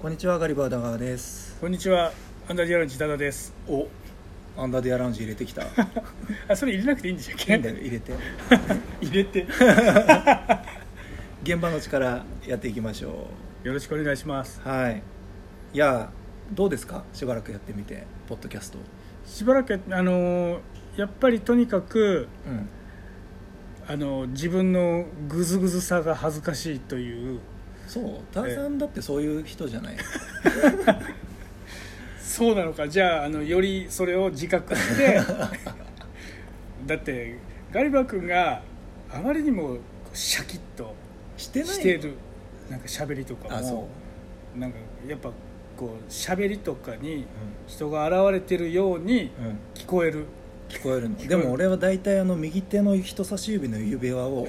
こんにちはガリバーダガーです。こんにちはアンダーディアランジダダです。おアンダーディアラウンジ入れてきた。い あそれ入れなくていいんでしたっけ？いんだよ入れて。入れて。現場の力やっていきましょよろしくお願いします。うはい。いやどうですか？しばらくやってみてポッドキャスト。しばらくあのーやっぱりとにかくうん。あの自分のグズグズさが恥ずかしいというそうターさんだってそういう人じゃない。そうなのか。じゃああのよりそれを自覚して。だってガリバー君があまりにもシャキッとしてない。してる。なんか喋りとかあそもなんかやっぱこう喋りとかにう、人が現れてるようにうんうん、聞こえる。聞こえるの。聞こえる。でも俺は大体あの右手の人差し指の指輪を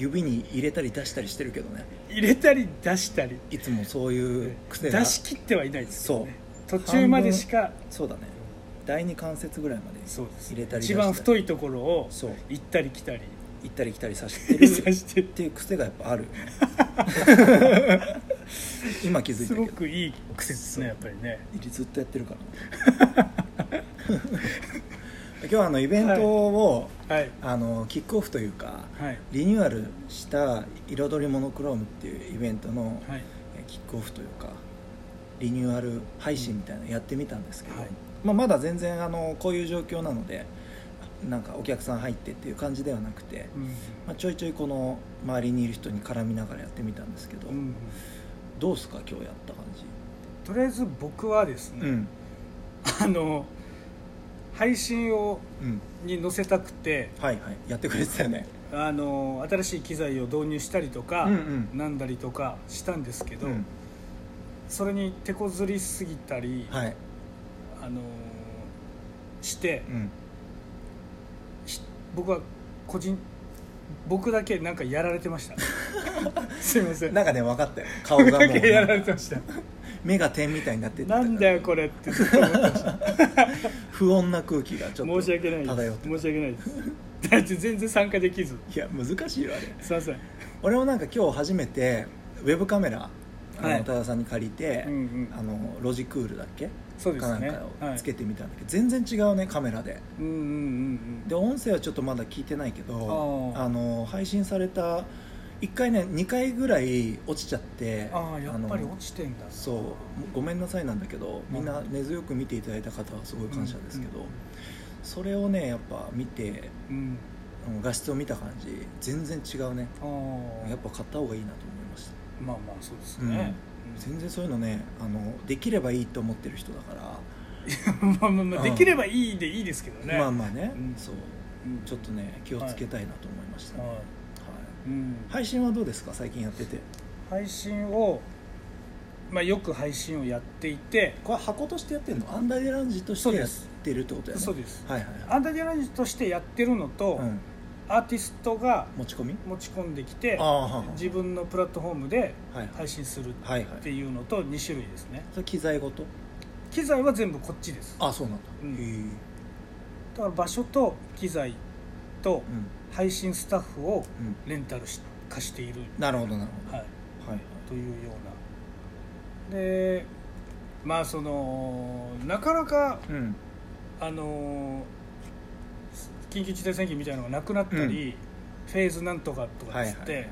指に入れたり出したりしてるけどね。入れたり出したり。いつもそういう癖が。出し切ってはいないですよね。そ途中までしかそうだね。第二関節ぐらいまでそうです。入れたり出一したり。番太いところをそう。行ったり来たり。行ったり来たりさせてるさしてっていう癖がやっぱある 今気づいすたけど。ごくいい癖ですねやっぱりね。ずっとやってるから 今日はあのイベントを、はい。あのキックオフというかはい。リニューアルした「彩りモノクローム」っていうイベントの、キックオフというかリニューアル配信みたいなのやってみたんですけど、はい。まあ、まだ全然あのこういう状況なのでなんかお客さん入ってっていう感じではなくて、うんまあ、ちょいちょいこの周りにいる人に絡みながらやってみたんですけど、うんどうですか？今日やった感じ。とりあえず僕はですね、うん。あの配信をうん。に載せたくてはいはい。やってくれてたよね。あの新しい機材を導入したりとか、うんうん。なんだりとかしたんですけど、うん。それに手こずりすぎたり、はい。あのしてうん。ひ僕は個人僕だけなんかやられてました。すいません。なんかね分かったよ。顔僕がもう。だけやられてました目が点みたいになってなんだよこれってずっと思ってまし。た不穏な空気がちょっと申し訳ない漂ってです申し訳ないです。だって全然参加できず。いや難しいよあれ。すいません。俺もなんか今日初めてウェブカメラあはい。の多田さんに借りて、うんうん。あのロジクールだっけ？そうですね。かなんかはい。をつけてみたんだけど、全然違うねカメラで。うんうんうんうん。で音声はちょっとまだ聞いてないけどあー。あの配信された1回ね2回ぐらい落ちちゃってああやっぱりの落ちてんだ。そうごめんなさいなんだけどみんな根強く見ていただいた方はすごい感謝ですけど、うん。それをねやっぱ見てうん。うん画質を見た感じ全然違うね。やっぱ買った方がいいなと思いました。まあまあそうですね、全然そういうのねあのできればいいと思ってる人だから、う んまあまあまあうん。できればいいでいいですけどね。まあまあね、うん。そう。うん。ちょっとね気をつけたいなと思いました、ねはい。はいうん配信はどうですか？最近やってて。配信を、まあ、よく配信をやっていてこれ箱としてやってるの？アンダーデラウンジとしてやってるってことやね。そうです。はいはいアンダーデランジとしてやってるのと、はい、うん、アーティストが持ち込み？持ち込んできて自分のプラットフォームではい配信するはいはいっていうのと2種類ですね。それ機材ごと？機材は全部こっちです。あそうなんだ、うん。へえだから場所と機材とうん配信スタッフをうん。レンタルし貸している、なるほどなるほど。はい、はいはい。というような。でまあそのなかなかうん。あの緊急事態宣言みたいなのがなくなったり、フェーズなんとかとかっつって、はいはい。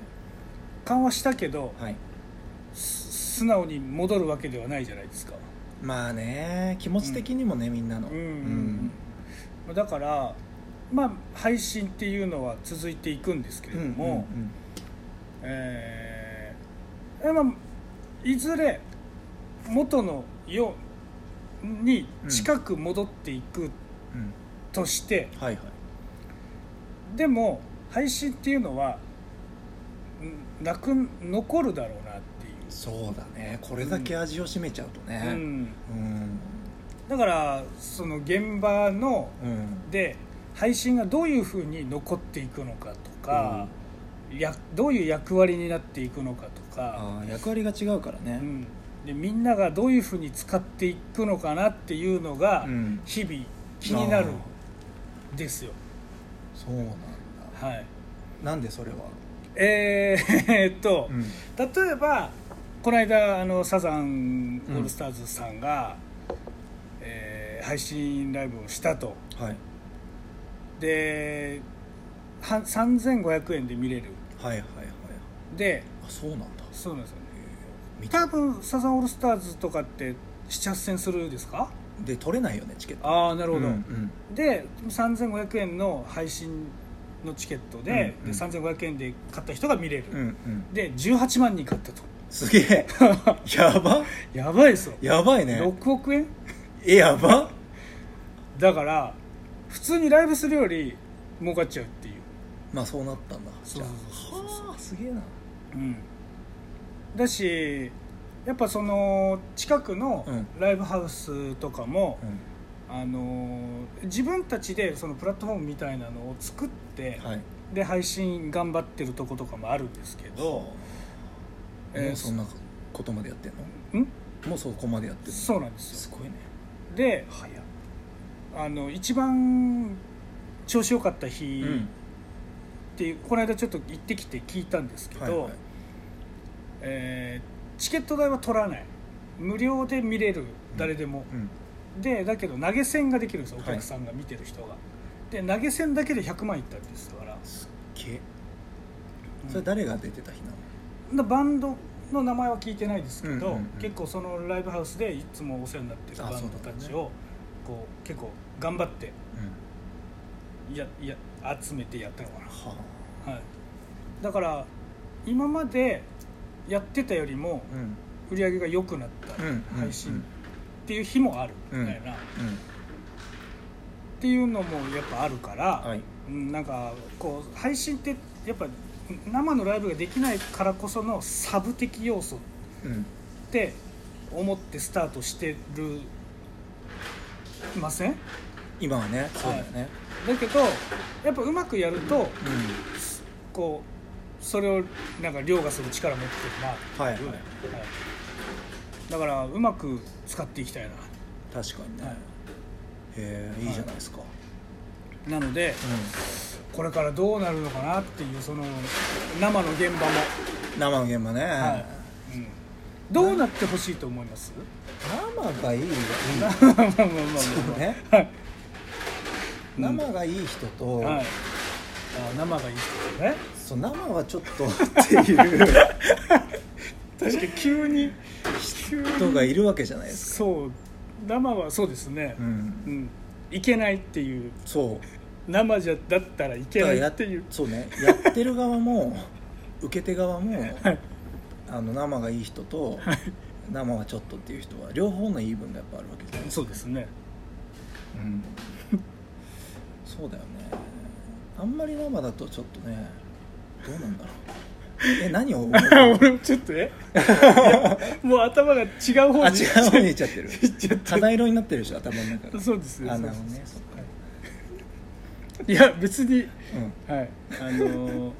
緩和したけどはい。す素直に戻るわけではないじゃないですか、まあね気持ち的にもね、みんなの。うん。うん。うんだからまあ配信っていうのは続いていくんですけれども、うんうんえーまあ、いずれ元のように近く戻っていくうんうん。として、はいはい。でも配信っていうのはんなく残るだろうなっていう、そうだね。これだけ味を占めちゃうとね。うん、うん。だからその現場のうん。で配信がどういうふうに残っていくのかとか、やどういう役割になっていくのかとか、あー役割が違うからね、うん、でみんながどういうふうに使っていくのかなっていうのがうん。日々気になるんですよ、そうなんだ。はい。なんでそれは、えーえーっと、うん。例えばこの間あのサザンオールスターズさんが、えー配信ライブをしたと。はいでは3500円で見れる。はいはいはい。であそうなんだ。そうなんですよね。多分サザンオールスターズとかって78戦するですか？で取れないよねチケット。ああなるほど、うんうん。で3500円の配信のチケットで,、うんうん。で3500円で買った人が見れる、うんうん。で18万人買ったと。すげえ。やば。やばいですよ、やばいね。6億円？えやば。だから普通にライブするより儲かっちゃうっていう、まあそうなったんだ。そうそうそうそうはあすげえな。うん、だしやっぱその近くのうん。ライブハウスとかも、うん。あの自分たちでそのプラットフォームみたいなのを作って、はい。で配信頑張ってるとことかもあるんですけど、えーもうそんなことまでやってんの？ん？もうそこまでやってるそうなんですよ。すごいね。であの一番調子良かった日うん。っていう、この間ちょっと行ってきて聞いたんですけど、はいはい。えーチケット代は取らない。無料で見れる誰でも、うん。でだけど投げ銭ができるんですよおはい。客さんが見てる人が、で投げ銭だけで100万いったんですだから。すっげえ。それ誰が出てた日なの？でバンドの名前は聞いてないですけど、うんうんうん結構そのライブハウスでいつもお世話になってるあバンドたちを、こう結構頑張ってうん。やや集めてやったのかはな、はい、だから今までやってたよりも売り上げが良くなったうん配信っていう日もあるみたいな、っうん。ていうのもやっぱあるから、はい。うんなんかこう配信ってやっぱ生のライブができないからこそのサブ的要素うんって思ってスタートしてるません？今はねそうだよね。だけどやっぱうまくやるとこうそれをなんか凌駕する力持ってるな。はい。はい。はいだからうまく使っていきたいな。確かにね。はい。へえい。いじゃないですか。なのでこれからどうなるのかなっていうその生の現場も、生の現場ね。はい。うん、どうなってほしいと思います？生がいいよ。まあまあまあまあそうまあ。ね。はい。生がいい人とはい。あ生がいいですよね。そう生はちょっとっていう。確かに急に急に人がいるわけじゃないですか。そう。生はそうですね。うん。うん。いけないっていう。そう。生じゃだったらいけないっていう。そうね。やってる側も受け手側も はいあの生がいい人と生はちょっとっていう人は両方の言い分がやっぱあるわけですか。そうですね。うん。そうだよね。あんまり生だとちょっとねどうなんだろう。え何を思う 俺もちょっとえ？もう頭が違う方あに違う方に行っちゃってる。肌色になってるでしょ頭の中。がそうですねあなるいや別にうん。はい。あのー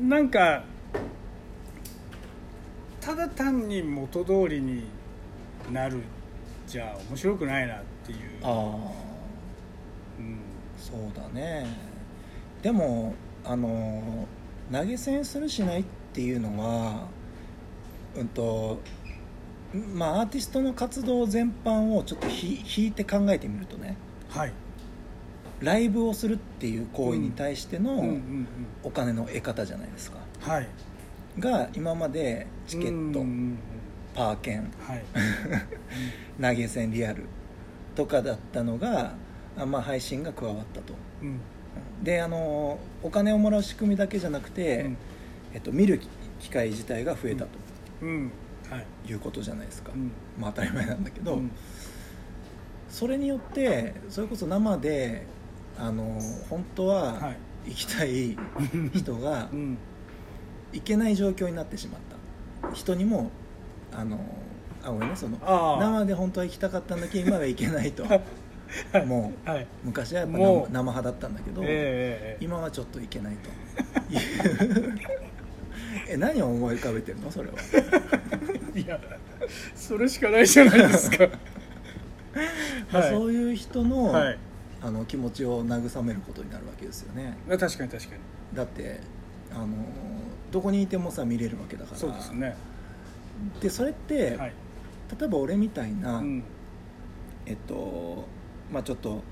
なんかただ単に元通りになるじゃ面白くないなっていう。ああ。うん。そうだね。でもあの投げ銭するしないっていうのはうんとまあアーティストの活動全般をちょっとひ引いて考えてみるとねはい。ライブをするっていう行為に対してのうんうんうんお金の得方じゃないですか。はいが今までチケットパー券はい。投げ銭リアルとかだったのがあまあ配信が加わったと。うん。であのお金をもらう仕組みだけじゃなくて、うん。えっと、見る機会自体が増えたうん。はい。ということじゃないですか、うん。まあ当たり前なんだけど、うん。それによってそれこそ生であの本当ははい。行きたい人がうん行けない状況になってしまった。人にもあのあごめんねその生で本当は行きたかったんだけど今は行けないと。はい。もうはい。昔はやっぱ生生派だったんだけど、ええええ今はちょっといけないと。い う え何を思い浮かべてるの？それは。いやそれしかないじゃないですか。まあはいそういう人の,、はい。あの気持ちを慰めることになるわけですよね。確かに確かに。だってあのどこにいてもさ見れるわけだから。そうですね。でそれって、はい。例えば俺みたいな、うん。えっとまあちょっと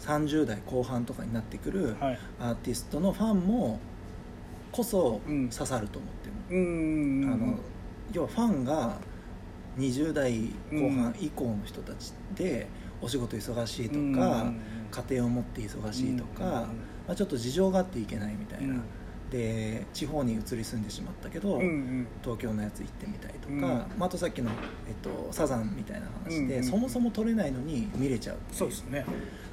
30代後半とかになってくるはい。アーティストのファンもこそうん。刺さると思ってる、うんうんあの要はファンが20代後半以降の人たちでお仕事忙しいとか、うん家庭を持って忙しいとか、うん。まあ、ちょっと事情があっていけないみたいな、うんで地方に移り住んでしまったけど、うんうん。東京のやつ行ってみたいとか、うん。まあ、あとさっきの、えっと、サザンみたいな話で、うんそもそも撮れないのに見れちゃうそうですね。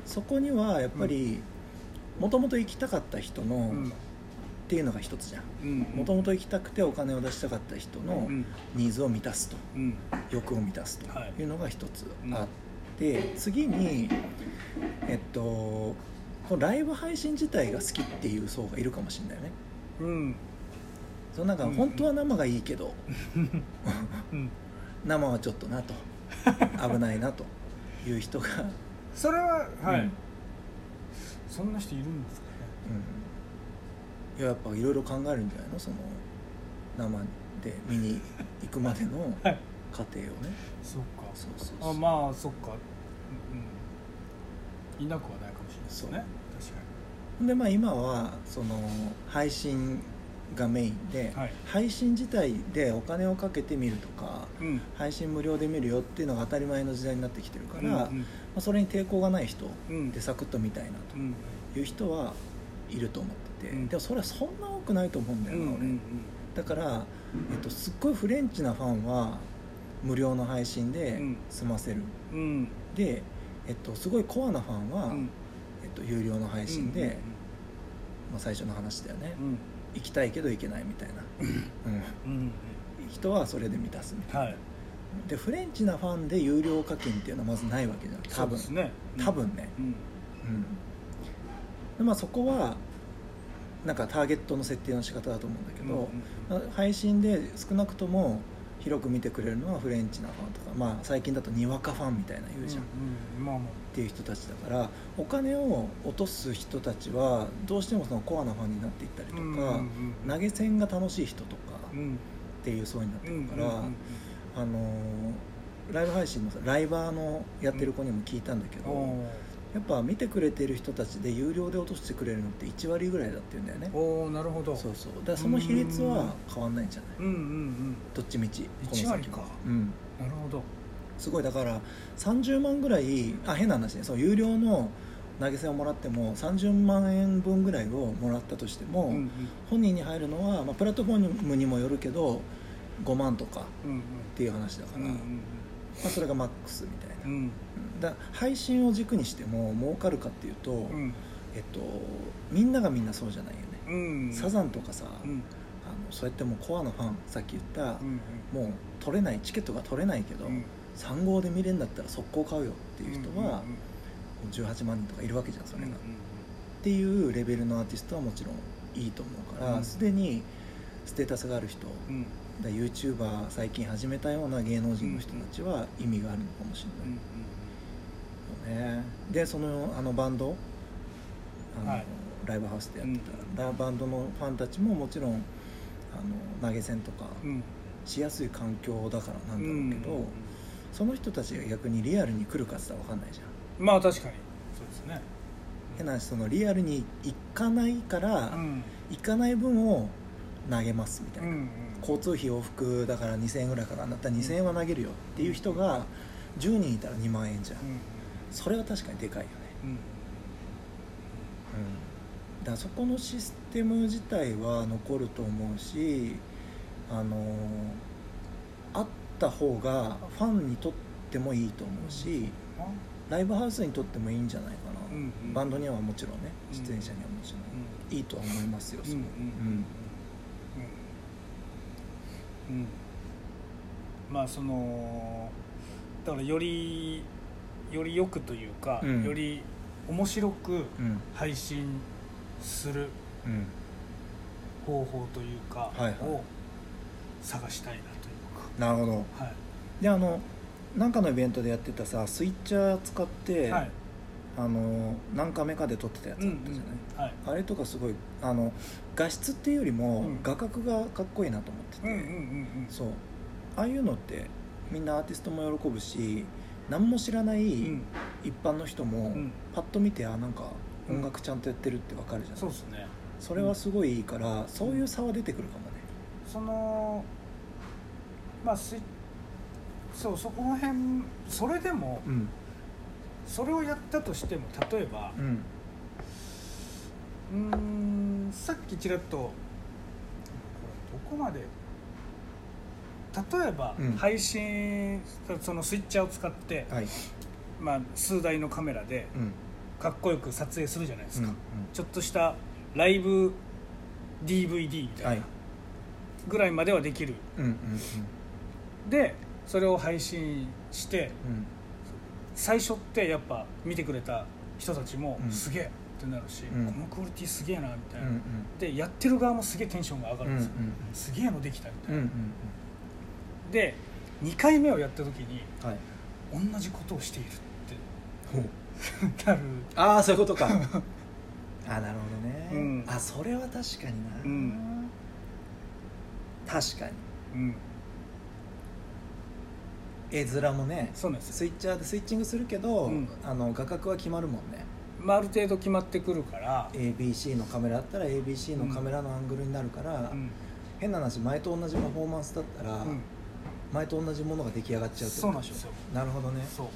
そこにはやっぱりもともと行きたかった人の、うん。っていうのが一つじゃん。うんもともと行きたくてお金を出したかった人のうんニーズを満たすと。うん。欲を満たすとはい。いうのが一つうんあって、次にえっとこのライブ配信自体が好きっていう層がいるかもしれないよね。うん。そのなんかうん。本当は生がいいけど、うん。生はちょっとなと。危ないなと。いう人が、それははい、うん。そんな人いるんですかね。うん、いややっぱいろいろ考えるんじゃないの？その生で見に行くまでの はい。過程をね。そっか。そうそうそう。あまあそっか。うん。いなくはないですね。確でまあ今はその配信がメインで、かにはい。配信自体でお金をかけて見るとかうん。配信無料で見るよっていうのが当たり前の時代になってきてるから、うんまあ、それに抵抗がない人うん。でサクッと見たいなうん。という人はいると思ってて、うん。でもそれはそんな多くないと思うんだよな、俺。だから、えっと、すっごいフレンチなファンは無料の配信でうん。済ませる、うん。うんで、えっと、すごいコアなファンは、と、有料の配信で、まあ、最初の話だよね、うん。行きたいけど行けないみたいな、うん、うん。うん人はそれで満たすみたいな、はい。でフレンチなファンで有料課金っていうのはまずないわけじゃん。多分ね。多分ね、うん。まあ、そこはなんかターゲットの設定の仕方だと思うんだけど、まあ配信で少なくとも広く見てくれるのはフレンチなファンとか、まあ、最近だとにわかファンみたいな言うじゃん、っうんうん。まあまていう人たちだからお金を落とす人たちはどうしてもそのコアなファンになっていったりとか、うんうんうん投げ銭が楽しい人とかっていう層になってるから、うんうんあのーライブ配信のさライバーのやってる子にも聞いたんだけど、おやっぱ見てくれてる人たちで有料で落としてくれるのって1割ぐらいだって言うんだよね。ーおーなるほど。そうそう。だからその比率は変わんないんじゃない？うんうんうんどっちみちこの1割か。うん。なるほどすごいだから30万ぐらいあ変な話ねその有料の投げ銭をもらっても30万円分ぐらいをもらったとしても、うんうん。本人に入るのは、まあ、プラットフォームにもよるけど5万とかっうんうん。ていう話だから、うんまあ、それがマックスみたいな、うん。だ配信を軸にしても儲かるかっていうと、うん。えっと、みんながみんなそうじゃないよね、うん。サザンとかさ、うん。あのそうやってもうコアなファンさっき言った、うん。もう取れないチケットが取れないけど、うん3号で見れるんだったら速攻買うよっていう人はうんうん18万人とかいるわけじゃんそれが、うんっていうレベルのアーティストはもちろんいいと思うからうん。すで、にステータスがある人だ YouTuber 最近始めたような芸能人の人たちは意味があるのかもしれない。よね、でそのあのバンドあの、はい。ライブハウスでやってた、ラバンドのファンたちももちろんあの投げ銭とかしやすい環境だからなんだろうけど、うんその人たちが逆にリアルに来るかって言ったら分かんないじゃん。まあ確かに。そうですね。変な話そのリアルに行かないから、うん。行かない分を投げますみたいな、うん交通費往復だから2000円ぐらいかかるんだったら2000円は投げるよっていう人が10人いたら2万円じゃん、うんそれは確かにでかいよね、うん。うん、だからそこのシステム自体は残ると思うしあのあった方がファンにとってもいいと思うしあライブハウスにとってもいいんじゃないかな、うんうん。バンドにはもちろんねうん。出演者にはもちろん、うんいいとは思いますよ、うんうんうん。うん。うん。まあそのだからよりよりよくというか、うん。より面白くうん。配信するうん。方法というか、を探したいななるほど。かはい。であのなんかのイベントでやってたさスイッチャー使って、はい。あの何カメかで撮ってたやつあったじゃない、はい。あれとかすごいあの画質っていうよりも、うん。画角がかっこいいなと思ってて、うんうんうんうん。そう。ああいうのってみんなアーティストも喜ぶし何も知らないうん。一般の人もうん。パッと見てあなんか音楽ちゃんとやってるってわかるじゃない、そうですね。それはすごいいいからそういう差は出てくるかもね。そのまあスイそうそこの辺それでもうん。それをやったとしても例えばうん。さっきちらっとこれどこまで例えばうん。配信、そのスイッチャーを使って、はい。まあ、数台のカメラでうん。かっこよく撮影するじゃないですか、うんちょっとしたライブ DVD みたいな、はい。ぐらいまではできる。うんうんでそれを配信してうん最初ってやっぱ見てくれた人たちもうん。すげえってなるし、うん。このクオリティすげえなみたいな、うんでやってる側もすげえテンションが上がうんうんるんですよ、すげえのできたみたいな、うんうんで2回目をやった時にうんはい。同じことをしているってなる。ああそういうことか。あなるほどね、うん。あそれは確かにな、うん。確かに。うん絵面もねそうなんですよ。スイッチャーでスイッチングするけど、うん。あの画角は決まるもんね。まあ、ある程度決まってくるから。ABC のカメラだったら ABC のカメラのアングルになるから、うん。変な話前と同じパフォーマンスだったら、うん。前と同じものが出来上がっちゃうってこと。でしょそうなんですよ。なるほどね。そう。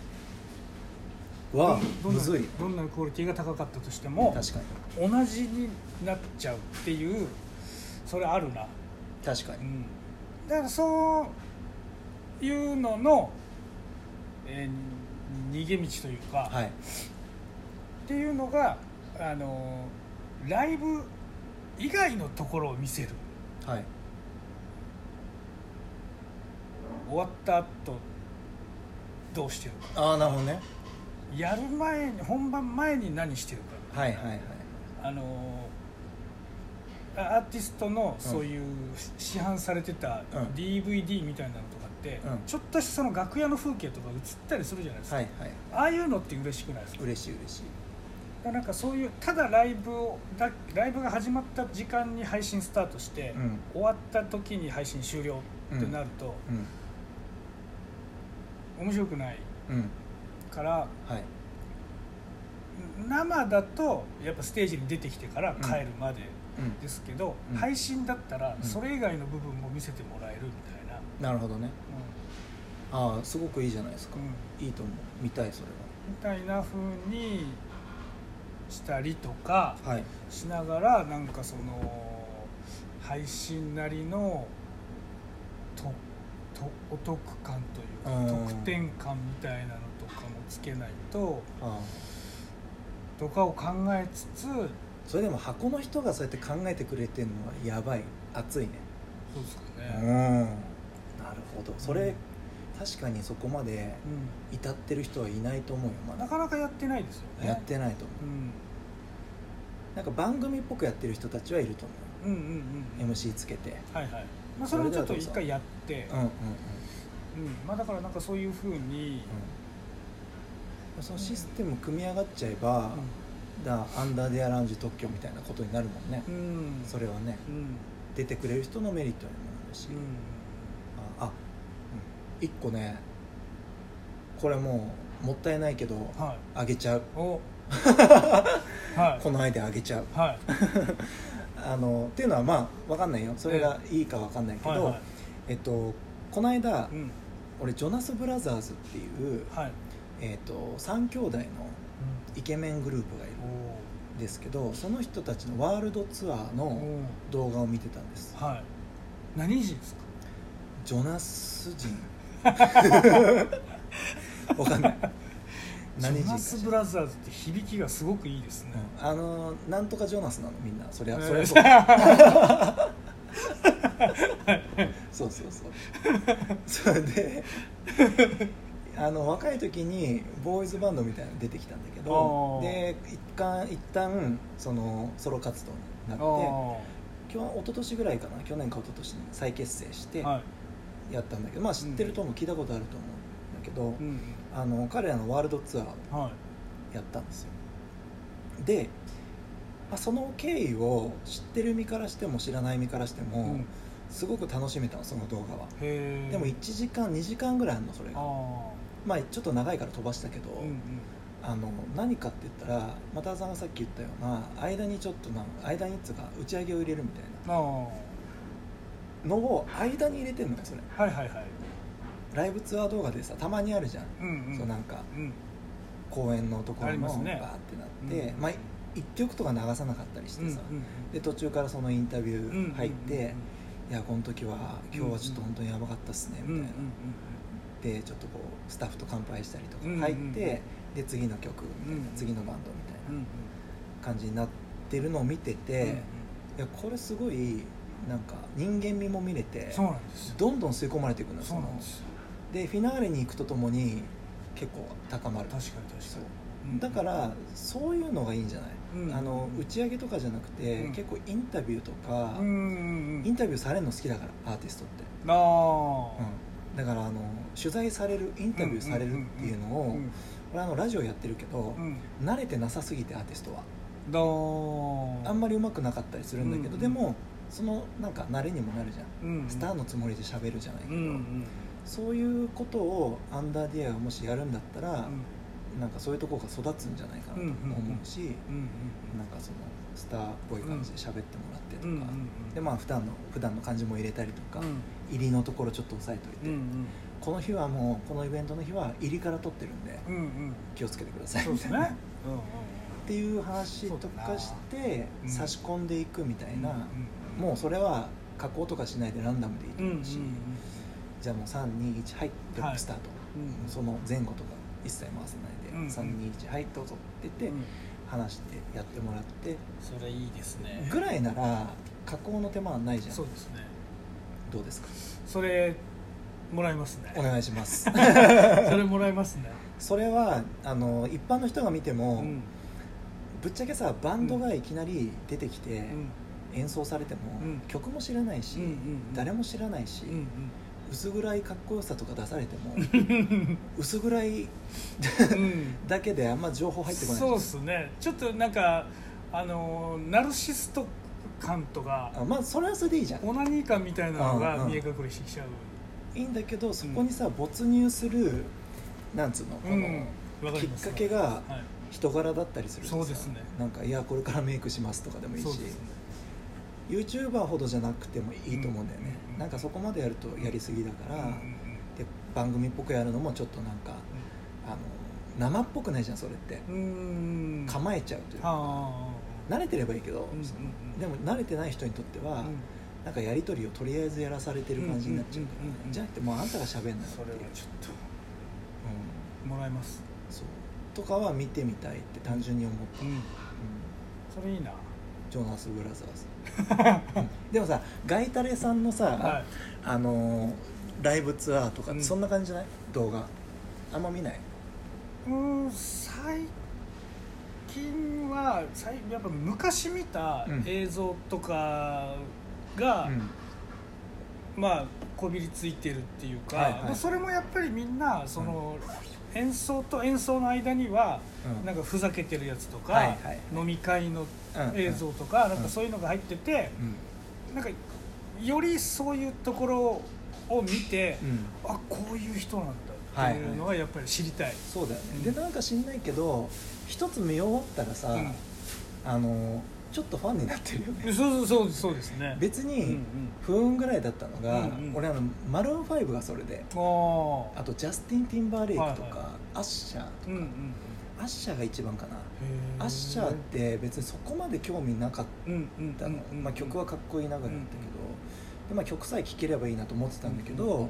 わあどんなむずい。どんなクオリティが高かったとしても確か同じになっちゃうっていうそれあるな、に確かに。うん、だからそういうのの、えー逃げ道というか、はい。っていうのがあのライブ以外のところを見せる。はい。終わった後どうしてるか。ああなるほどね。やる前に本番前に何してるか。はいはいはい。あのあアーティストのそういう市販されてたうん。DVD みたいなのとかうん。ちょっとしたその楽屋の風景とか映ったりするじゃないですか、はいはい。ああいうのって嬉しくないですか？嬉しい嬉しい。なんかそういうただライブをだライブが始まった時間に配信スタートして、うん。終わった時に配信終了ってなると、うん。面白くないうんからはい。生だとやっぱステージに出てきてから帰るまでうん。ですけど、うん。配信だったらうん。それ以外の部分も見せてもらえるみたいな、なるほどね。ああすごくいいじゃないですか。うん、いいと思う。見たいそれみたいな風にしたりとかははい。しながらなんかその配信なりのととお得感というかうん。得点感みたいなのとかもつけないととかを考えつつそうそれでも箱の人がそうやって考えてくれてるのはやばい。熱いね。ですかうん。ね、なるほどそれ、確かにそこまでうん。至ってる人はいないと思うよまだ。なかなかやってないですよね。やってないと思う。うん。なんか番組っぽくやってる人たちはいると思う。んうんう MC つけて。うんはいはい、まあ、それをちょっと一回やって。うんうんうん。うん。まあ、だからなんかそういうふうに、うん。そのシステム組み上がっちゃえば、だアンダーデアラウンジ特許みたいなことになるもんね、うんうん。それはね。うん。出てくれる人のメリットにもなるし、うん、一個ねこれもうもったいないけどうんはい。あげちゃう。お。はい。このアイデアあげちゃう。はい。あのっていうのはまあ分かんないよ。それがいいか分かんないけど、はいはい。えっとこの間、うん。俺ジョナス・ブラザーズっていう、はい。えっと3兄弟のイケメングループがいるおんですけどその人たちのワールドツアーのお動画を見てたんです。はい。何人ですか？ジョナス人 わかんない。何人かジョナス・ブラザーズって響きがすごくいいですね、うん。あのなんとかジョナスなの？みんな。そりゃえー。そりゃそう。そうそうそう。それであの若い時にボーイズバンドみたいなの出てきたんだけどあー。で一旦一旦そのソロ活動になってあ去一昨年ぐらいかな？去年か一昨年に再結成してあはいやったんだけどまあ知ってるとも聞いたことあると思うんだけど、うんあの彼らのワールドツアーをはい。やったんですよ。で、まあ、その経緯を知ってる身からしても知らない身からしても、うん。すごく楽しめたのその動画は。でも1時間2時間ぐらいあるのそれあがまあちょっと長いから飛ばしたけど、あうんうん。あの何かって言ったら又田さんがさっき言ったような間にちょっとなん間にっつうか打ち上げを入れるみたいなのを間に入れてんのよそれいはいはい。ライブツアー動画でさたまにあるじゃん、うんうん。そうなんかうん。公演のところのバーってなって、うんまあ1曲とか流さなかったりしてさ、うんうんで途中からそのインタビュうんうんー入って、いやこの時は今日はちょっと本当にやばかったっすねうんうんみたいな、でちょっとこうスタッフと乾杯したりとかうんうん入って、で次の曲みたいな、うん次のバンドみたいうんうん。な感じになってるのを見てて、うんうん。いやこれすごいなんか人間味も見れてそうなんですよ。どんどん吸い込まれていくのよそうなんです。よでフィナーレに行くとともに結構高まる。確かに確かに。う。ん。だからそういうのがいいんじゃない、うん。あの打ち上げとかじゃなくて、うん。結構インタビューとか、インタビューされるの好きだからアーティストって、ああうん。だからあの取材されるインタビューされるっていうのを、うん俺あのラジオやってるけど、うん。慣れてなさすぎてアーティストは。だあんまりうまくなかったりするんだけど、うん。でもそのなんか慣れにもなるじゃん、うんスターのつもりで喋るじゃないけど、うんうん。そういうことをアンダーディアがもしやるんだったら、うん。なんかそういうとこが育つんじゃないかなと思うし、うんうんなんかそのスターっぽい感じで喋ってもらってとか、うんうんうんでまあ普段の普段の感じも入れたりとか、うん。入りのところちょっと押さえといて、うんうん。この日はもうこのイベントの日は入りから撮ってるんでうんうん。気をつけてください。みたいなね。っていう話とかしてうん。差し込んでいくみたいな、うんもうそれは加工とかしないでランダムでいいとうんうん思うし、じゃあもう321はいトップスタート、うん。その前後とか一切回さないで、うん321はいどうぞって言って、うん。話してやってもらって。それいいですね。ぐらいなら加工の手間はないじゃん。そうですね。どうですか？それもらいますね。お願いします。それもらいますね。それはあの一般の人が見ても、うん。ぶっちゃけさバンドがいきなり出てきてうん演奏されても、うん。曲も知らないし、誰も知らないし、うん薄暗いかっこよさとか出されてもうん 薄暗いうん。だけであんま情報入ってこない。そうですね。ちょっとなんかあのナルシスト感とかあまあそれはそれでいいじゃん。オナニー感みたいなのが見え隠れしてきちゃう。いいんだけどそこにさ、没入するなんつうのこの、うんきっかけがはい。人柄だったりするそうですね。なんかいやこれからメイクしますとかでもいいし。そうですね YouTuber ほどじゃなくてもいいと思うんだよね、うん。なんかそこまでやるとやりすぎだから、うんうんで番組っぽくやるのもちょっとなんかあの生っぽくないじゃんそれって、構えちゃうというか。あ慣れてればいいけど、でも慣れてない人にとっては、なんかやり取りをとりあえずやらされてる感じになっちゃうから、じゃなくてもうあんたが喋んなよってそれいうはちょっうん。ともらいますそう。とかは見てみたいって単純に思った、うん。うん。それいいなジョナス・ブラザーズ、う んでもさガイタレさんのさ、はい。あのーライブツアーとかそんな感じじゃない、動画。あんま見ない？うん最近は最やっぱ昔見たうん。映像とかが、うん。まあこびりついてるっていうか、はいはいまあそれもやっぱりみんなその、演奏と演奏の間には、うん。なんかふざけてるやつとか、はいはい飲み会のうん映像とか、なんかそういうのが入ってて、うん。なんかよりそういうところを見て、うん。あこういう人なんだっていうのはやっぱり知りたい、そうだよね、うんでなんか知んないけど一つ見終わったらさ、うん。あのちょっとファンになってるよね。そうそうそうそうですね。別にん不運ぐらいだったのが、うんうん。俺あのマルーン5がそれであとジャスティン・ティンバーレイクとか、はいはアッシャーとか、うんうんアッシャーが一番かな。アッシャーって別にそこまで興味なかったの、まあ、曲はかっこいいながらだったけど、でまあ、曲さえ聴ければいいなと思ってたんだけど、うんうん。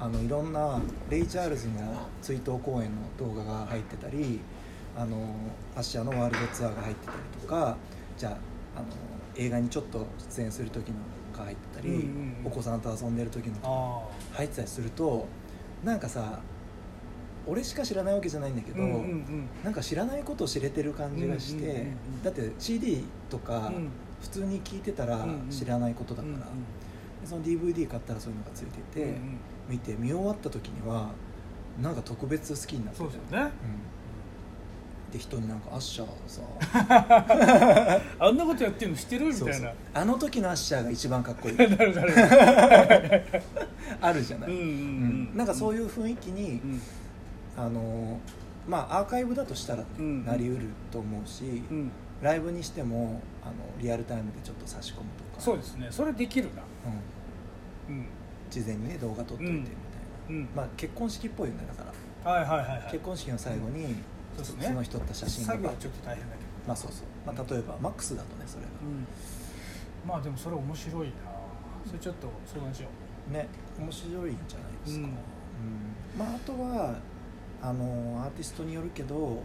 あのいろんなレイ・チャールズの追悼公演の動画が入ってたりあのアッシャーのワールドツアーが入ってたりとかじゃああの映画にちょっと出演する時のが入ってたり、うんうんうん。お子さんと遊んでる時のあ入ってたりするとなんかさ俺しか知らないわけじゃないんだけど、ーうんうんうん。なんか知らないことを知れてる感じがして、うんうんうんうんだって CD とかうん普通に聞いてたらうんうん知らないことだから、うんでその DVD 買ったらそういうのがついてて、うんうん見て見終わった時にはなんか特別好きになっててそうですよね、で人になんかアッシャーさ。あんなことやってるの知ってるみたいな。あの時のアッシャーが一番かっこいい。あるじゃない、うんうんううん。んなんかそういう雰囲気に、うん。あのまあアーカイブだとしたら、なりうると思うし、うん。ライブにしてもあのリアルタイムでちょっと差し込むとか。そうですね。それできるな。うん、うん。事前にね動画撮っといてみたいな、うん。まあ結婚式っぽいよねだから。はいはいはいはい。結婚式の最後に、その人撮った写真が。作業はちょっと大変だけど。まあそうそう、まあ、例えばマックスだとねそれが、うん。まあでもそれ面白いな。それちょっと相談しよね。面白いんじゃないですか、うん。うん。まああとはあのアーティストによるけど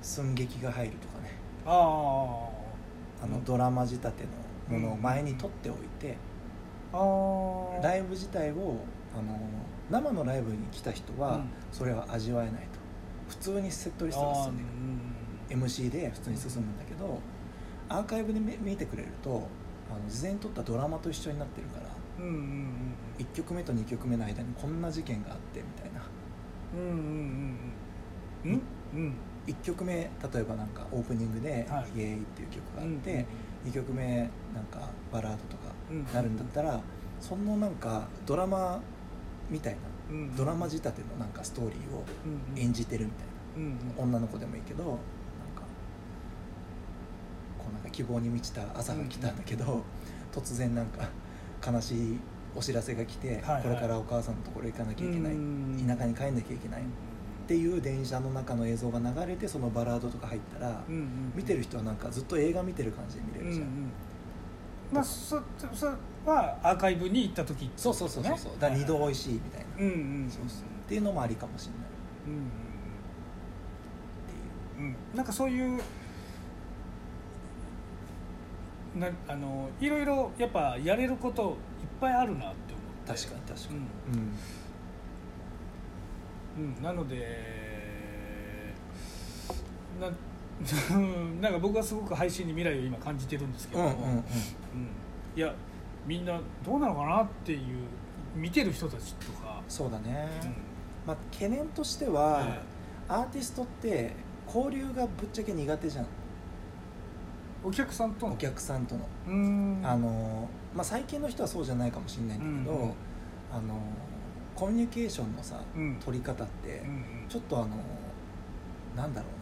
寸劇が入るとかね。うあああのドラマ仕立てのものを前に撮っておいて、ああライブ自体をあの生のライブに来た人はうん。それは味わえないと普通にセットリストが進んでいく。MC で普通に進むんだけどアーカイブで見見てくれるとあの事前に撮ったドラマと一緒になってるからうんうんうん1曲目と2曲目の間にこんな事件があってみたいな。うんうんうんうんうん。うん？1曲目例えばなんかオープニングではい「イエーイ!」っていう曲があうんって、2曲目なんかバラードとかうんなるんだったらそのなんかドラマみたいなうんドラマ仕立てのなんかストーリーを演じてるみたいな。女の子でもいいけどなんかこうなんか希望に満ちた朝が来たんだけど突然なんか悲しいお知らせが来てこれからお母さんのところ行かなきゃいけない。うん田舎に帰んなきゃいけない。っていう電車の中の映像が流れてそのバラードとか入ったら見てる人はなんかずっと映画見てる感じで見れるじゃんまあそそれはアーカイブに行った時そうそうそうそうそう。だ二度美味しいみたいな、うんうん。そうそう。っていうのもありかもしれない。っうんうん。ていううん。なんかそういうなあのいろいろやっぱやれることいっぱいあるなって思って。確かに確かうに、ん。うん。うん、なのでな なんか僕はすごく配信に未来を今感じてるんですけど。も、うんうんうんうん。いやみんなどうなのかなっていう見てる人たちとか、そうだね、うん。まあ、懸念としては、えアーティストって交流がぶっちゃけ苦手じゃん。えお客さんとの？お客さんとの、うーん。あのまあ、最近の人はそうじゃないかもしれないんだけど、うんうんあのコミュニケーションのさ、うん。取り方って、うんうん。ちょっとあのなんだろう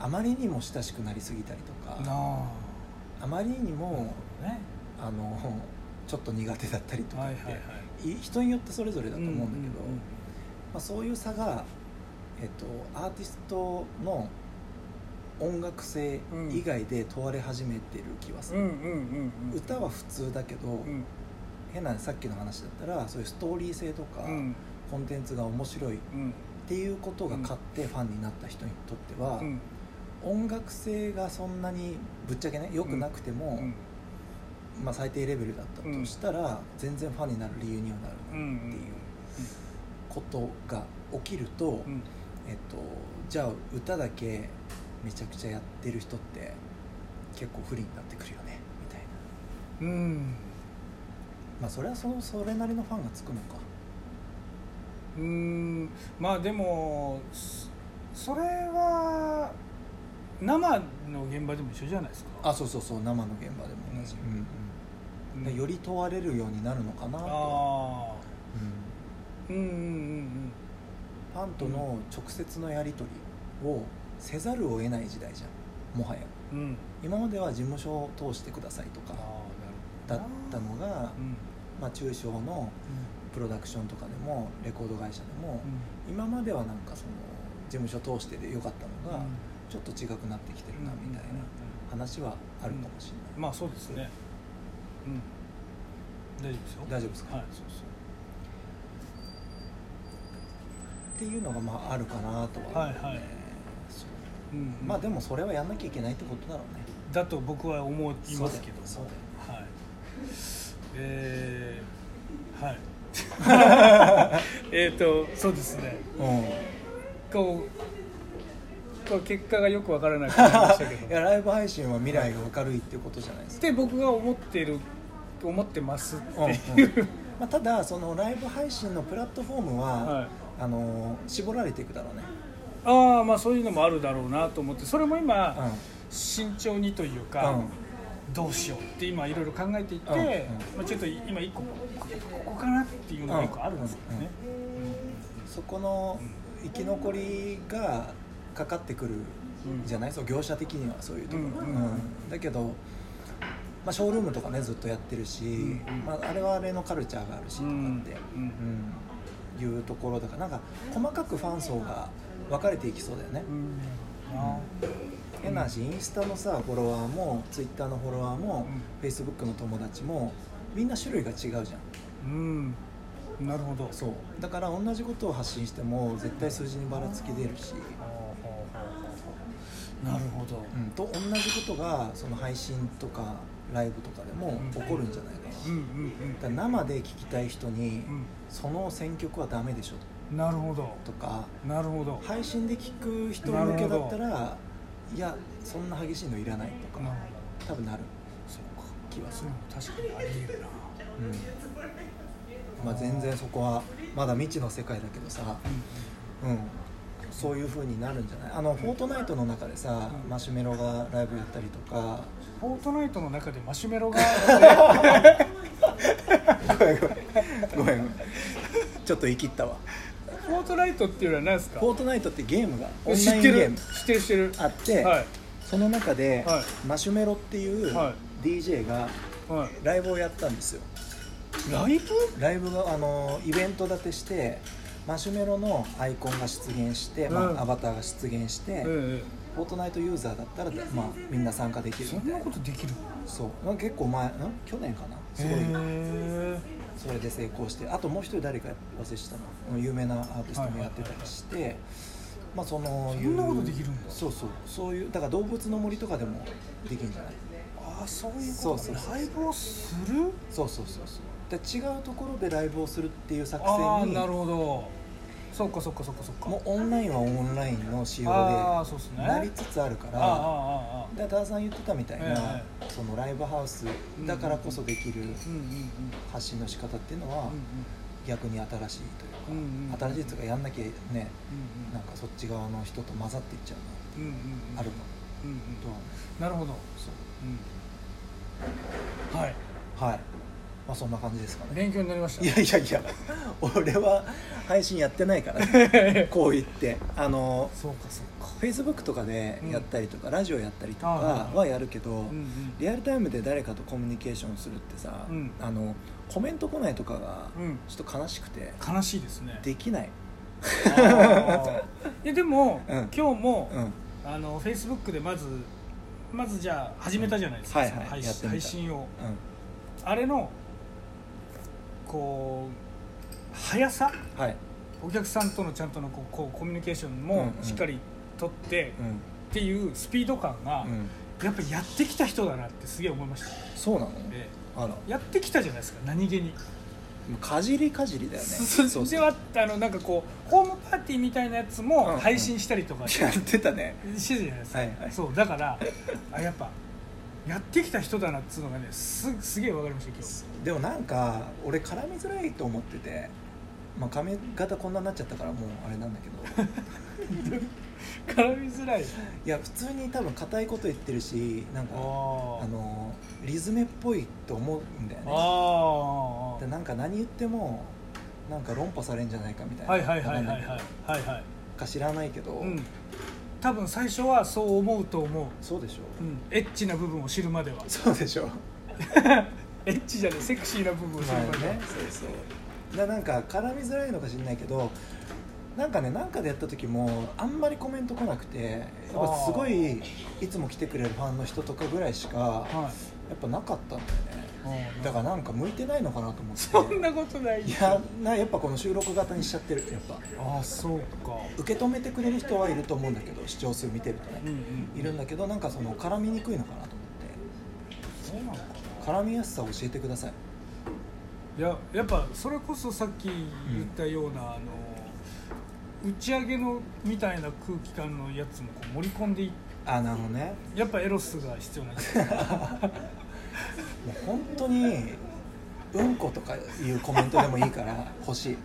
な。あまりにも親しくなりすぎたりとかああまりにあもね。あのちょっと苦手だったりとかって、はいはいはい。い人によってそれぞれだと思うんだけど、うんうんまあ、そういう差が、えっと、アーティストの音楽性以外で問われ始めてる気はする、うんうんうんうん。うん歌は普通だけど、うん。変なさっきの話だったらそういうストーリー性とか、うん。コンテンツが面白いっうん。ていうことが勝ってファンになった人にとっては、うん。音楽性がそんなにぶっちゃけね良くなくても、うんまあ、最低レベルだったとしたら、全然ファンになる理由にはなるうんっていうことが起きると、うん。えっと、じゃあ歌だけめちゃくちゃやってる人って結構不利になってくるよねみたいな。うん。まあそれはそのそれなりのファンがつくのか。うん。まあでもそそれは生の現場でも一緒じゃないですか？あそうそうそう生の現場でも同じ、うんうんでより問われるようになるのかなと、ああうん。うんうんうんファンとの直接のやり取りをせざるを得ない時代じゃん。もはや。うん。うん今までは事務所を通してくださいとかだったのが、まあ、中小のプロダクションとかでもレコード会社でも、うん。今まではなんかその事務所通してでよかったのが、うん。ちょっと違くなってきてるなみたいな話はあるかもしれない、まあそうですねうん。大丈夫ですよ。大丈夫ですか、はいそうそう。っていうのがまああるかなとははいはい。そう。うんまあでもそれはやんなきゃいけないってことだろうね。だと僕は思いますけども。そうだよはい。えー、はい。えっとそうですね。うん。こうこう結果がよくわからなくなりましたけど。いやライブ配信は未来が明るいっていうことじゃないですか、って僕が思ってる思ってますってう。んいう、まあ、ただそのライブ配信のプラットフォームは、はい。あの絞られていくだろうね。ああまあそういうのもあるだろうなと思ってそれも今、うん。慎重にというか、うん。どうしようって今いろいろ考えていて、うんうん。まあ、ちょっと今一個ここかなっていうのが一個あるんですよね、そこの生き残りがかかってくるじゃない、そう業者的にはそういうところ、うんうん。うん。だけど、まあ、ショールームとかねずっとやってるし、んまあ、あれはあれのカルチャーがあるしとかって、うん。うんいうところだからなんか細かくファン層が分かれていきそうだよね、うんあ変な話インスタのさフォロワーもツイッターのフォロワーも、うん。フェイスブックの友達もみんな種類が違うじゃん。うん。なるほど。そう。だから同じことを発信しても絶対数字にばらつき出るし、なるほど、うん、と同じことがその配信とかライブとかでも起こるんじゃないかな、から生で聞きたい人に、うん。その選曲はダメでしょ。うんなるほど。とかなるほど。配信で聞く人向けだったらいやそんな激しいのいらないとかなるほど。多分なる。そうか。気はする確かにあり得るな。うん。まあ、全然そこはまだ未知の世界だけどさ、うん、そういう風になるんじゃない？あのフォートナイトの中でさ、うん。マシュメロがライブやったりとかフォートナイトの中でマシュメロが。ごめんごめん。ちょっと言い切ったわ。フォートナイトっていうのは何ですか？フォートナイトってゲームがオンラ知ってる？インゲーム知ってる知ってる。あって、はい。その中で、はい。マシュメロっていうは DJ がはい。ライブをやったんですよ。ライブ？ライブがあのイベント立てしてマシュメロのアイコンが出現して、まあうん。アバターが出現して、えフォートナイトユーザーだったら、まあ、みんな参加できえそんるみたいな。なことできる？そう。なんか結構前ん去年かな？すごいへそれで成功して。あともう一人誰か忘れしたの有名なアーティストもやってたりして、まあそのそんなことできるんだ。そうそう。そういうだから動物の森とかでもできるんじゃない？ああそういうそうことそうそう。ライブをする？そうそうそうそう。で違うところでライブをするっていう作ああ戦になるほどそっかそっかそっかそっか。もうオンラインはオンラインの仕様ああそうでなりつつあるからで多田さん言ってたみたいな、えそのライブハウスだからこそできる発信の仕方っていうのはうん逆に新しいというか、新しいというかやんなきゃねうんなんかそっち側の人と混ざっていっちゃううんうんうん。のあるの。うんうんとはなるほど。そう。うん。はい。はいまあそんな感じですかね。勉強になりました。いやいやいや俺は配信やってないから、ね、こう言って。あのそうかそうか。フェイスブックとかでやったりとか、ラジオやったりとかはやるけど、うんうん。リアルタイムで誰かとコミュニケーションするってさ、うん。あのコメント来ないとかがうん。ちょっと悲しくて。悲しいですね。できない、いやでも、うん。今日も、うん、あのフェイスブックでまずまずじゃあ始めたじゃないですか、はいはい。配信を。うあれのこう速さ？ん、はい、お客さんとのちゃんとのこうこうコミュニケーションうんもうん。しっかり取ってうん。っていうスピード感が、うん、やっぱやってきた人だなってすげえ思いました、そうなの？えやってきたじゃないですか何気に。うかじりかじりだよね。そそう。ではあのなんかこうホームパーティーみたいなやつうんうんも配信したりとかやってたね。してたじゃないですか、はいはい。そうだからあやっぱやってきた人だなっつうのがねすすげえ分かりました今日。でもなんか俺絡みづらいと思っててまあ髪型こんなになっちゃったからもうあれなんだけど。絡みづらい。いや普通に多分硬いこと言ってるしなんかあのリズメっぽいと思うんだよね。あでなんか何言ってもなんか論破されんじゃないかみたいな。はいはいはいはいはいはい。はいいか知らないけど、うん多分最初はそう思うと思う、そうでしょう。ん、エッチな部分を知るまでは。そうでしょ エッチじゃないセクシーな部分を知るまでは、ねそうそう。でなんか絡みづらいのか知らないけどなんかねなんかでやった時もあんまりコメント来なくてやっぱすごいいつも来てくれるファンの人とかぐらいしかやはい。っぱなかったんだよね。うんだからなんか向いてないのかなと思って。そんなことない。いやなやっぱこの収録型にしちゃってるやっぱ。ああそうか。受け止めてくれる人はいると思うんだけど視聴数見てるとね。うんうんいるんだけどなんかその絡みにくいのかなと思そうなのかって絡みやすさを教えてください。ないややっぱそれこそさっき言ったような、あの打ち上げのみたいな空気感のやつもこう盛り込んでいあなるほどね。やっぱエロスが必要なんですよ もう本当にうんことかいうコメントでもいいから欲しい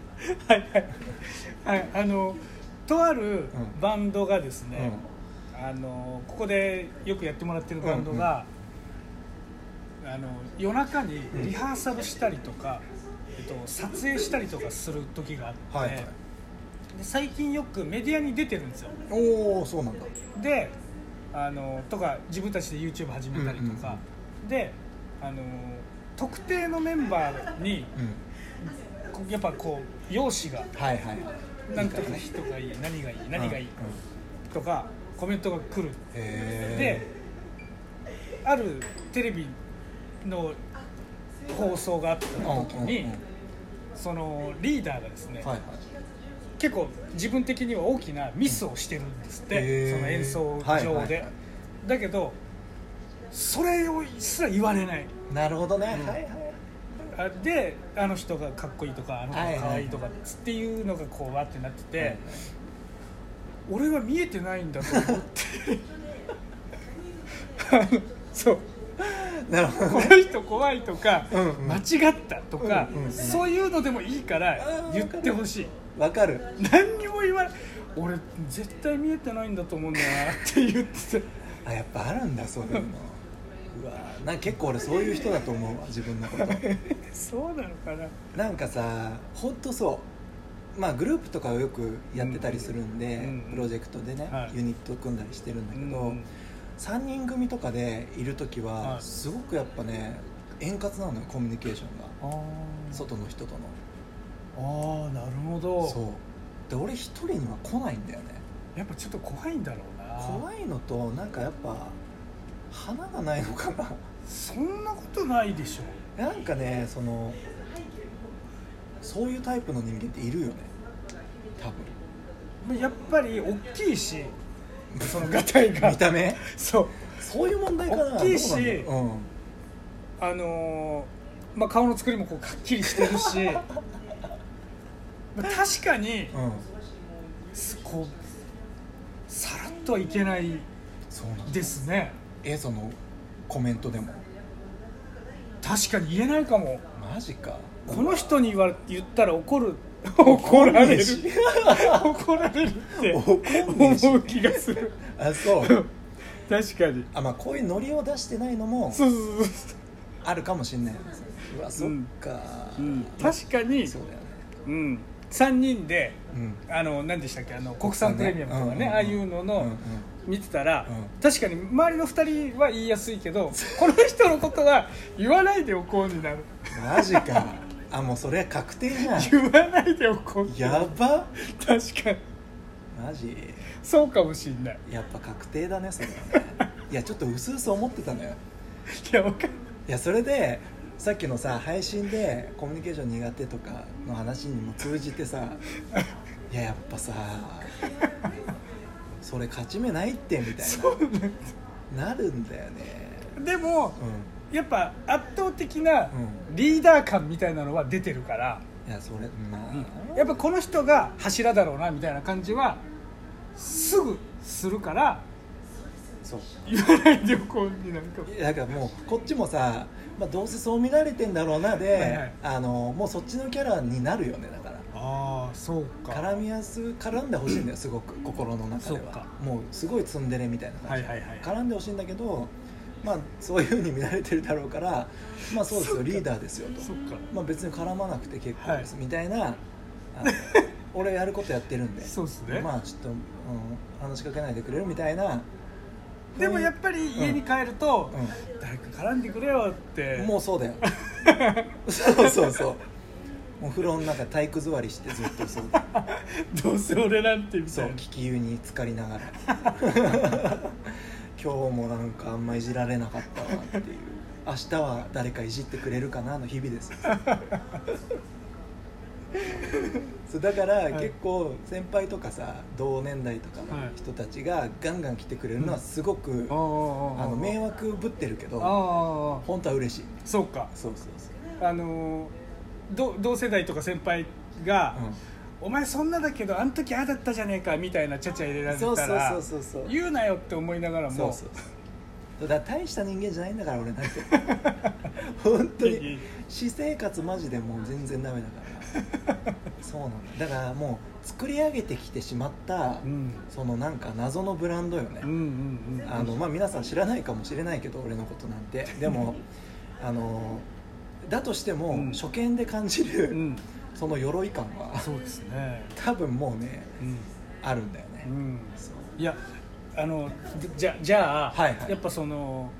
はいはい。はいあのとあるバンドがですうん。ね、あのここでよくやってもらってるバンドが、あの夜中にリハーサルしたりとか、えっと、撮影したりとかする時があって、はいはい。で最近よくメディアに出てるんですよ。おおそうなんだ。であのとか自分たちで YouTube 始めたりとか、であの特定のメンバーにうん。こやっぱこう容姿がはいはい。なんとか人がいい何がいい何がいいとかコメントが来る。へであるテレビの放送があった時にそのリーダーがですね、はいはい。結構自分的には大きなミスをしてるんですって、その演奏上で、だけどそれをすら言われない。なるほどね、うん。はいはい。あであの人がかっこいいとかあの子がかわい。いとかっていうのがこうわってなってて、はい俺は見えてないんだと思って。あ のそう。なるほどこの人怖いとか、うんうん。間違ったとか、うんうんうんそういうのでもいいから言ってほしい。わかる。何にも言わない俺絶対見えてないんだと思うんだよなって言ってて。あやっぱあるんだそういうの うわなんか結構俺そういう人だと思うわ自分のこと。そうなのかな。なんかさ本当そう。まあグループとかをよくやってたりするんで、うんプロジェクトでね、はい。ユニット組んだりしてるんだけど、うん3人組とかでいる時は、はい。すごくやっぱね円滑なのよコミュニケーションが。あ外の人とあの。あなるほど。そう。で俺一人には来ないんだよね。やっぱちょっと怖いんだろうな。怖いのとなんかやっぱ花がないのかな？そんなことないでしょ。なんかねそのそういうタイプの人間っているよね。多やっぱり大きいしそのガタイが。分見た目？そう。そういう問題かな。大きいしどうなんあのーまあ、顔の作りもこうかっきりしてるし まあ確かにうん。すこうさらっとはいけないそうなんだですねえそのコメントでも。確かに言えないかも。マジか。この人に言われ言ったら怒る。怒られる。し怒られるって。思う気がする。あそう。確かに。あまあこういうノリを出してないのもそうそうそうあるかもしれない。うわそっか、うん、確かに。そうだよね。うん、3人でうん。あの何でしたっけ？あの国産プレミアムとかね、うんうんうんああいうのの、見てたら、うん。確かに周りの2人は言いやすいけど この人のことは言わないでおこうになる。マジか。あもうそれは確定じゃん。言わないでおこうやば。確かに。マジ？そうかもしんない。やっぱ確定だねそれはね。いやちょっと薄々思ってたのよ。いやわかる。いやそれでさっきのさ配信でコミュニケーション苦手とかの話にも通じてさ いややっぱさそれ勝ち目ないってみたいそうねななるんだよね。でもうやっぱ圧倒的なうリーダー感みたいなのは出てるから、んいやそれまあ、やっぱこの人が柱だろうなみたいな感じはすぐするから。そう。言わないでおこうになるかもいやだからもうこっちもさ、まあ、どうせそう見られてんだろうなで、はいはい。あのもうそっちのキャラになるよねだそうか。絡みやす絡んでほしいんだよすごく心の中では。もうすごいツンデレみたいな感じ、はいはいはい。絡んでほしいんだけどまあそういうふうに見られてるだろうから まあそうですよリーダーですよと。まあ別に絡まなくて結構です、はみたいな 俺やることやってるんで。そうっすね。まあちょっと、うん、話しかけないでくれるみたいな。でもやっぱり家に帰ると、う誰か絡んでくれよって。もうそうだよ。そうそうそうもう風呂の中体育座りしてずっとそう。どうせ俺なんてみたいな。そう気球に浸かりながら。今日もなんかあんまいじられなかったわっていう。明日は誰かいじってくれるかなの日々です。よ そうだからい。結構先輩とかさ同年代とかの人たちがガンガン来てくれるのはすごく、ああのの迷惑ぶってるけど本当は嬉しい。そうか。そうそうそう、あのーど同世代とか先輩が、お前そんなだけどあの時ああだったじゃねえかみたいなちゃちゃ入れらうん、れたらそうそうそうそうそう。言うなよって思いながらも。そうそうだから大した人間じゃないんだから俺なんて。本当いやいやい。に私生活マジでもう全然ダメだから。そうなんだ。だからもう作り上げてきてしまった、うん。そのなんか謎のブランドよね、うんうんうん。あのまあ、皆さん知らないかもしれないけど俺のことなんて。でも あのだとしても、うん。初見で感じる、うん。その鎧感はそうですね。多分もうねうん。あるんだよね、いやあのじゃじゃあ、はいはい。やっぱその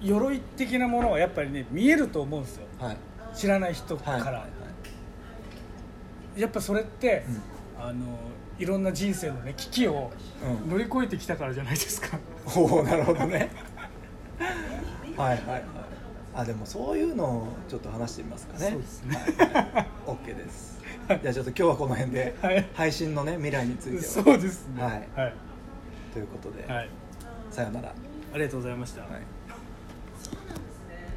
鎧的なものはやっぱりね見えると思うんですよ。はい。知らない人から、はいはいはい。やっぱそれって、あのいろんな人生のね危機をうん。乗り越えてきたからじゃないですか。おおなるほどね。はいはいはいあでもそういうのをちょっと話してみますかね。そうですね。はい。はい、OK です。じゃあちょっと今日はこの辺で、はい。配信のね未来について。はそうですね。はい。はい、ということで、はい、さよなら。ありがとうございました、はい